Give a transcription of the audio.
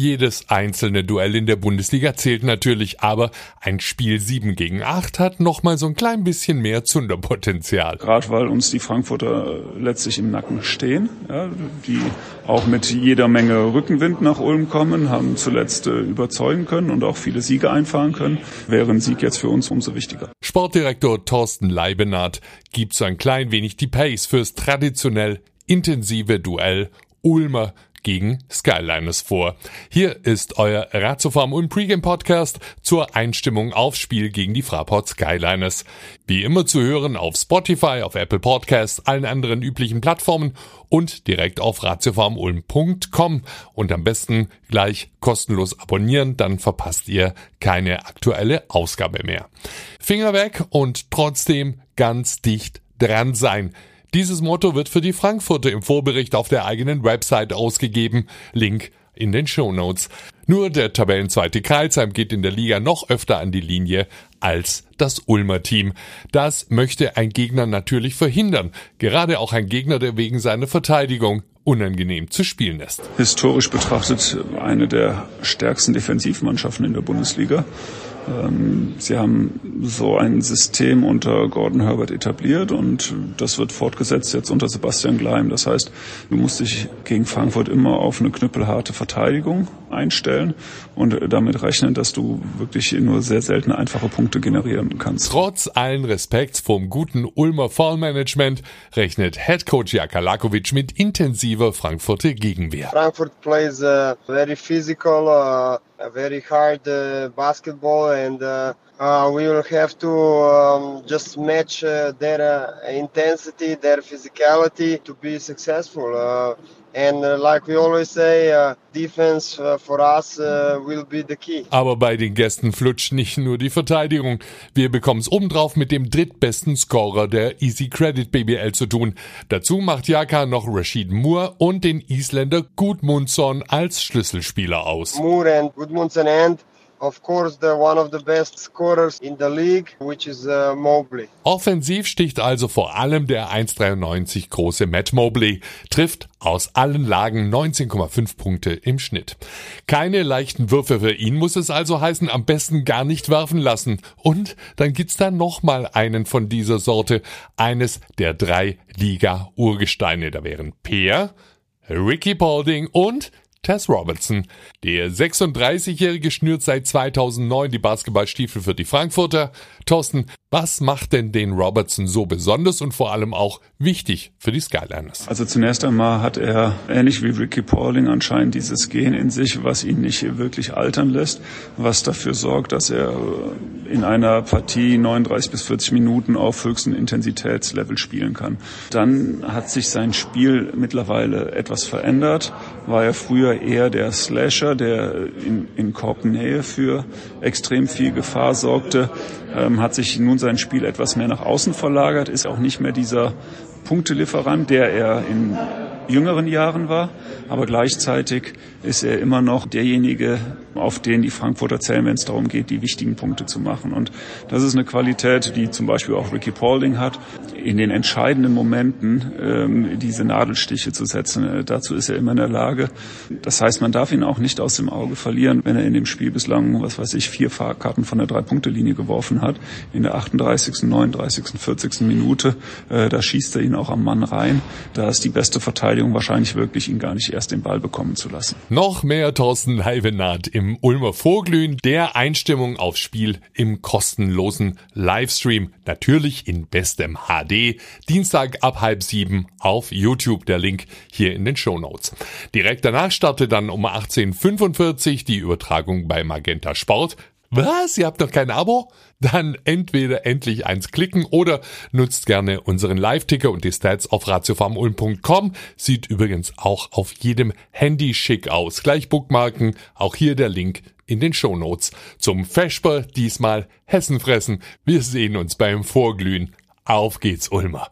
Jedes einzelne Duell in der Bundesliga zählt natürlich, aber ein Spiel 7 gegen 8 hat nochmal so ein klein bisschen mehr Zunderpotenzial. Gerade weil uns die Frankfurter letztlich im Nacken stehen, ja, die auch mit jeder Menge Rückenwind nach Ulm kommen, haben zuletzt äh, überzeugen können und auch viele Siege einfahren können, wäre ein Sieg jetzt für uns umso wichtiger. Sportdirektor Thorsten Leibenath gibt so ein klein wenig die Pace fürs traditionell intensive Duell Ulmer gegen Skyliners vor. Hier ist euer Ratiofarm und Pregame Podcast zur Einstimmung aufs Spiel gegen die Fraport Skyliners. Wie immer zu hören auf Spotify, auf Apple Podcasts, allen anderen üblichen Plattformen und direkt auf ratiofarmulm.com und am besten gleich kostenlos abonnieren, dann verpasst ihr keine aktuelle Ausgabe mehr. Finger weg und trotzdem ganz dicht dran sein. Dieses Motto wird für die Frankfurter im Vorbericht auf der eigenen Website ausgegeben. Link in den Show Notes. Nur der Tabellenzweite Kreilsheim geht in der Liga noch öfter an die Linie als das Ulmer Team. Das möchte ein Gegner natürlich verhindern. Gerade auch ein Gegner, der wegen seiner Verteidigung unangenehm zu spielen ist. Historisch betrachtet eine der stärksten Defensivmannschaften in der Bundesliga. Ähm, sie haben so ein System unter Gordon Herbert etabliert und das wird fortgesetzt jetzt unter Sebastian Gleim. Das heißt, du musst dich gegen Frankfurt immer auf eine knüppelharte Verteidigung einstellen und damit rechnen, dass du wirklich nur sehr selten einfache Punkte generieren kannst. Trotz allen Respekts vom guten Ulmer Fallmanagement rechnet Headcoach Jaka Lakovic mit intensiver Frankfurter Gegenwehr. Frankfurt plays uh, very physical, uh, very hard uh, basketball and uh, uh, we will have to um, just match uh, their uh, intensity, their physicality to be successful. Uh, and uh, like we always say, uh, defense for us will be the key. Aber bei den Gästen flutscht nicht nur die Verteidigung. Wir bekommen es obendrauf mit dem drittbesten Scorer der Easy Credit BBL zu tun. Dazu macht Jaka noch Rashid Moore und den Isländer Gudmundsson als Schlüsselspieler aus. Moore and Gudmundsson and of course the one of the best scorers in the league, which is uh, Mobley. Offensiv sticht also vor allem der 1,93 große Matt Mobley, trifft aus allen Lagen 19,5 Punkte im Schnitt. Keine leichten Würfe für ihn muss es also heißen, am besten gar nicht werfen lassen. Und dann gibt's da nochmal einen von dieser Sorte, eines der drei Liga-Urgesteine. Da wären Peer, Ricky Paulding und Tess Robertson. Der 36-Jährige schnürt seit 2009 die Basketballstiefel für die Frankfurter. Thorsten, was macht denn den Robertson so besonders und vor allem auch wichtig für die Skyliners? Also zunächst einmal hat er, ähnlich wie Ricky Pauling, anscheinend dieses Gen in sich, was ihn nicht wirklich altern lässt, was dafür sorgt, dass er in einer Partie 39 bis 40 Minuten auf höchstem Intensitätslevel spielen kann. Dann hat sich sein Spiel mittlerweile etwas verändert, war er früher eher der Slasher, der in, in Korbnähe für extrem viel Gefahr sorgte, ähm, hat sich nun sein Spiel etwas mehr nach außen verlagert, ist auch nicht mehr dieser Punktelieferant, der er in jüngeren Jahren war, aber gleichzeitig ist er immer noch derjenige, auf den die Frankfurter zählen, wenn es darum geht, die wichtigen Punkte zu machen. Und das ist eine Qualität, die zum Beispiel auch Ricky Paulding hat, in den entscheidenden Momenten ähm, diese Nadelstiche zu setzen. Äh, dazu ist er immer in der Lage. Das heißt, man darf ihn auch nicht aus dem Auge verlieren, wenn er in dem Spiel bislang, was weiß ich, vier Fahrkarten von der Drei-Punkte-Linie geworfen hat. In der 38., 39., 40. Minute, äh, da schießt er ihn auch am Mann rein. Da ist die beste Verteidigung wahrscheinlich wirklich, ihn gar nicht erst den Ball bekommen zu lassen. Noch mehr Thorsten Leivenath im Ulmer Vorglühen der Einstimmung aufs Spiel im kostenlosen Livestream. Natürlich in bestem HD. Dienstag ab halb sieben auf YouTube. Der Link hier in den Show Notes. Direkt danach startet dann um 18.45 die Übertragung bei Magenta Sport. Was? Ihr habt noch kein Abo? Dann entweder endlich eins klicken oder nutzt gerne unseren Live-Ticker und die Stats auf ratiofarmulm.com. Sieht übrigens auch auf jedem Handy schick aus. Gleich Bookmarken, auch hier der Link in den Shownotes. Zum Vesper diesmal Hessen fressen. Wir sehen uns beim Vorglühen. Auf geht's, Ulmer.